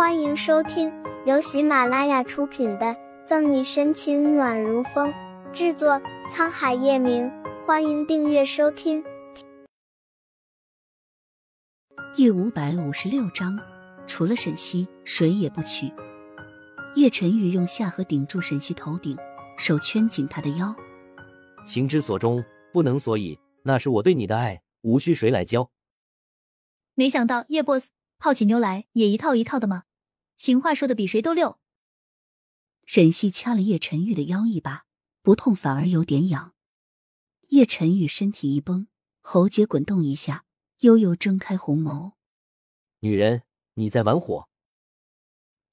欢迎收听由喜马拉雅出品的《赠你深情暖如风》，制作沧海夜明。欢迎订阅收听。第五百五十六章，除了沈西，谁也不娶。叶晨玉用下颌顶住沈西头顶，手圈紧他的腰。情之所钟，不能所以，那是我对你的爱，无需谁来教。没想到叶 boss。泡起妞来也一套一套的吗？情话说的比谁都溜。沈西掐了叶晨玉的腰一把，不痛反而有点痒。叶晨玉身体一绷，喉结滚动一下，悠悠睁开红眸。女人，你在玩火。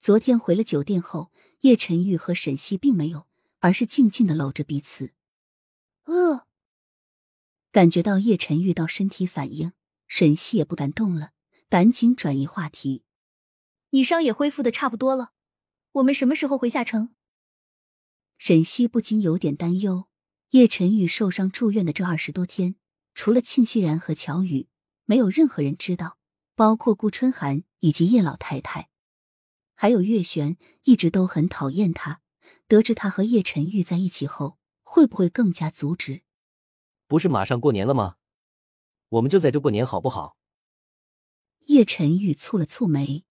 昨天回了酒店后，叶晨玉和沈西并没有，而是静静的搂着彼此。呃，感觉到叶晨玉到身体反应，沈西也不敢动了。赶紧转移话题。你伤也恢复的差不多了，我们什么时候回下城？沈西不禁有点担忧。叶晨玉受伤住院的这二十多天，除了庆熙然和乔宇，没有任何人知道，包括顾春寒以及叶老太太，还有月璇，一直都很讨厌他。得知他和叶晨玉在一起后，会不会更加阻止？不是马上过年了吗？我们就在这过年好不好？叶晨玉蹙了蹙眉，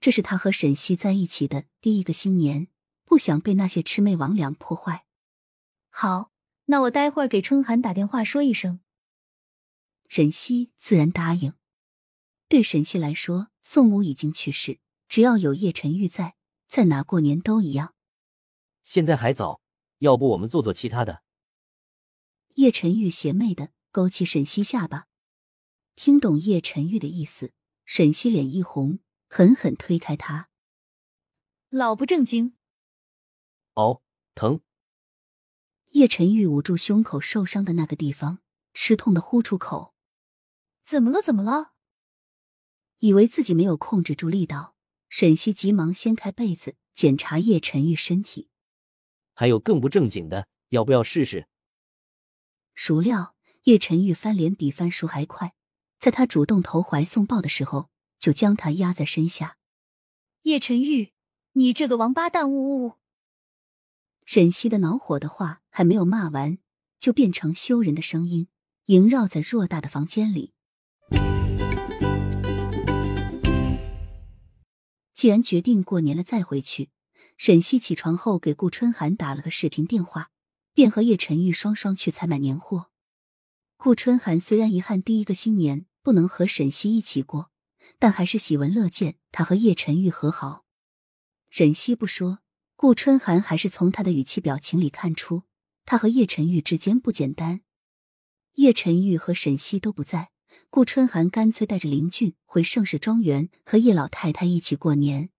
这是他和沈西在一起的第一个新年，不想被那些魑魅魍魉破坏。好，那我待会儿给春寒打电话说一声。沈西自然答应。对沈西来说，宋母已经去世，只要有叶晨玉在，在哪过年都一样。现在还早，要不我们做做其他的？叶晨玉邪魅的勾起沈西下巴。听懂叶晨玉的意思，沈西脸一红，狠狠推开他。老不正经！哦，疼！叶晨玉捂住胸口受伤的那个地方，吃痛的呼出口。怎么了？怎么了？以为自己没有控制住力道，沈西急忙掀开被子检查叶晨玉身体。还有更不正经的，要不要试试？孰料叶晨玉翻脸比翻书还快。在他主动投怀送抱的时候，就将他压在身下。叶晨玉，你这个王八蛋！呜呜呜！沈西的恼火的话还没有骂完，就变成羞人的声音萦绕在偌大的房间里。既然决定过年了再回去，沈西起床后给顾春寒打了个视频电话，便和叶晨玉双双去采买年货。顾春寒虽然遗憾第一个新年不能和沈西一起过，但还是喜闻乐见他和叶晨玉和好。沈西不说，顾春寒还是从他的语气表情里看出他和叶晨玉之间不简单。叶晨玉和沈西都不在，顾春寒干脆带着林俊回盛世庄园和叶老太太一起过年。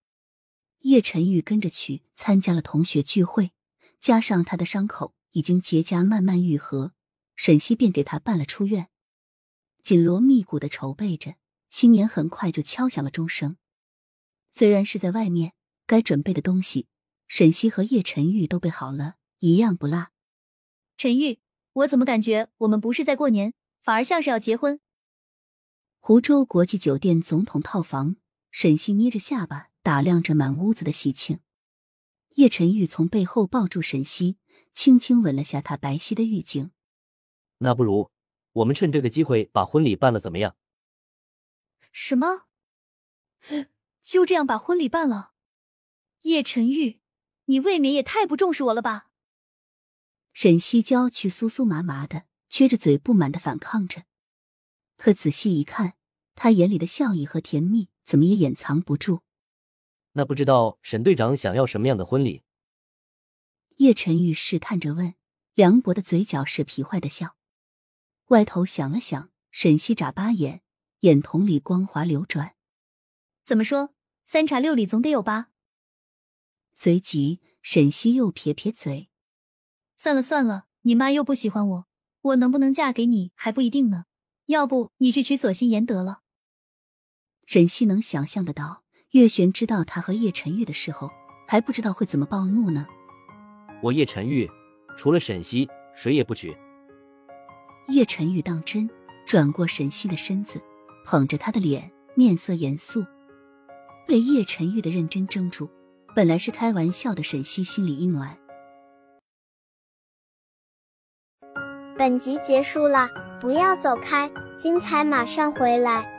叶晨玉跟着去参加了同学聚会，加上他的伤口已经结痂，慢慢愈合。沈西便给他办了出院，紧锣密鼓的筹备着。新年很快就敲响了钟声。虽然是在外面，该准备的东西，沈西和叶晨玉都备好了，一样不落。陈玉，我怎么感觉我们不是在过年，反而像是要结婚？湖州国际酒店总统套房，沈西捏着下巴打量着满屋子的喜庆。叶晨玉从背后抱住沈西，轻轻吻了下她白皙的玉颈。那不如我们趁这个机会把婚礼办了，怎么样？什么？就这样把婚礼办了？叶晨玉，你未免也太不重视我了吧？沈西娇却酥酥麻麻的，撅着嘴不满的反抗着。可仔细一看，他眼里的笑意和甜蜜怎么也掩藏不住。那不知道沈队长想要什么样的婚礼？叶晨玉试探着问，梁博的嘴角是皮坏的笑。歪头想了想，沈西眨巴眼，眼瞳里光华流转。怎么说？三茶六里总得有吧？随即，沈西又撇撇嘴：“算了算了，你妈又不喜欢我，我能不能嫁给你还不一定呢。要不你去娶左心言得了。”沈西能想象得到，月璇知道他和叶晨玉的时候，还不知道会怎么暴怒呢。我叶晨玉，除了沈西，谁也不娶。叶晨玉当真，转过沈西的身子，捧着他的脸，面色严肃。被叶晨玉的认真怔住，本来是开玩笑的沈西心里一暖。本集结束了，不要走开，精彩马上回来。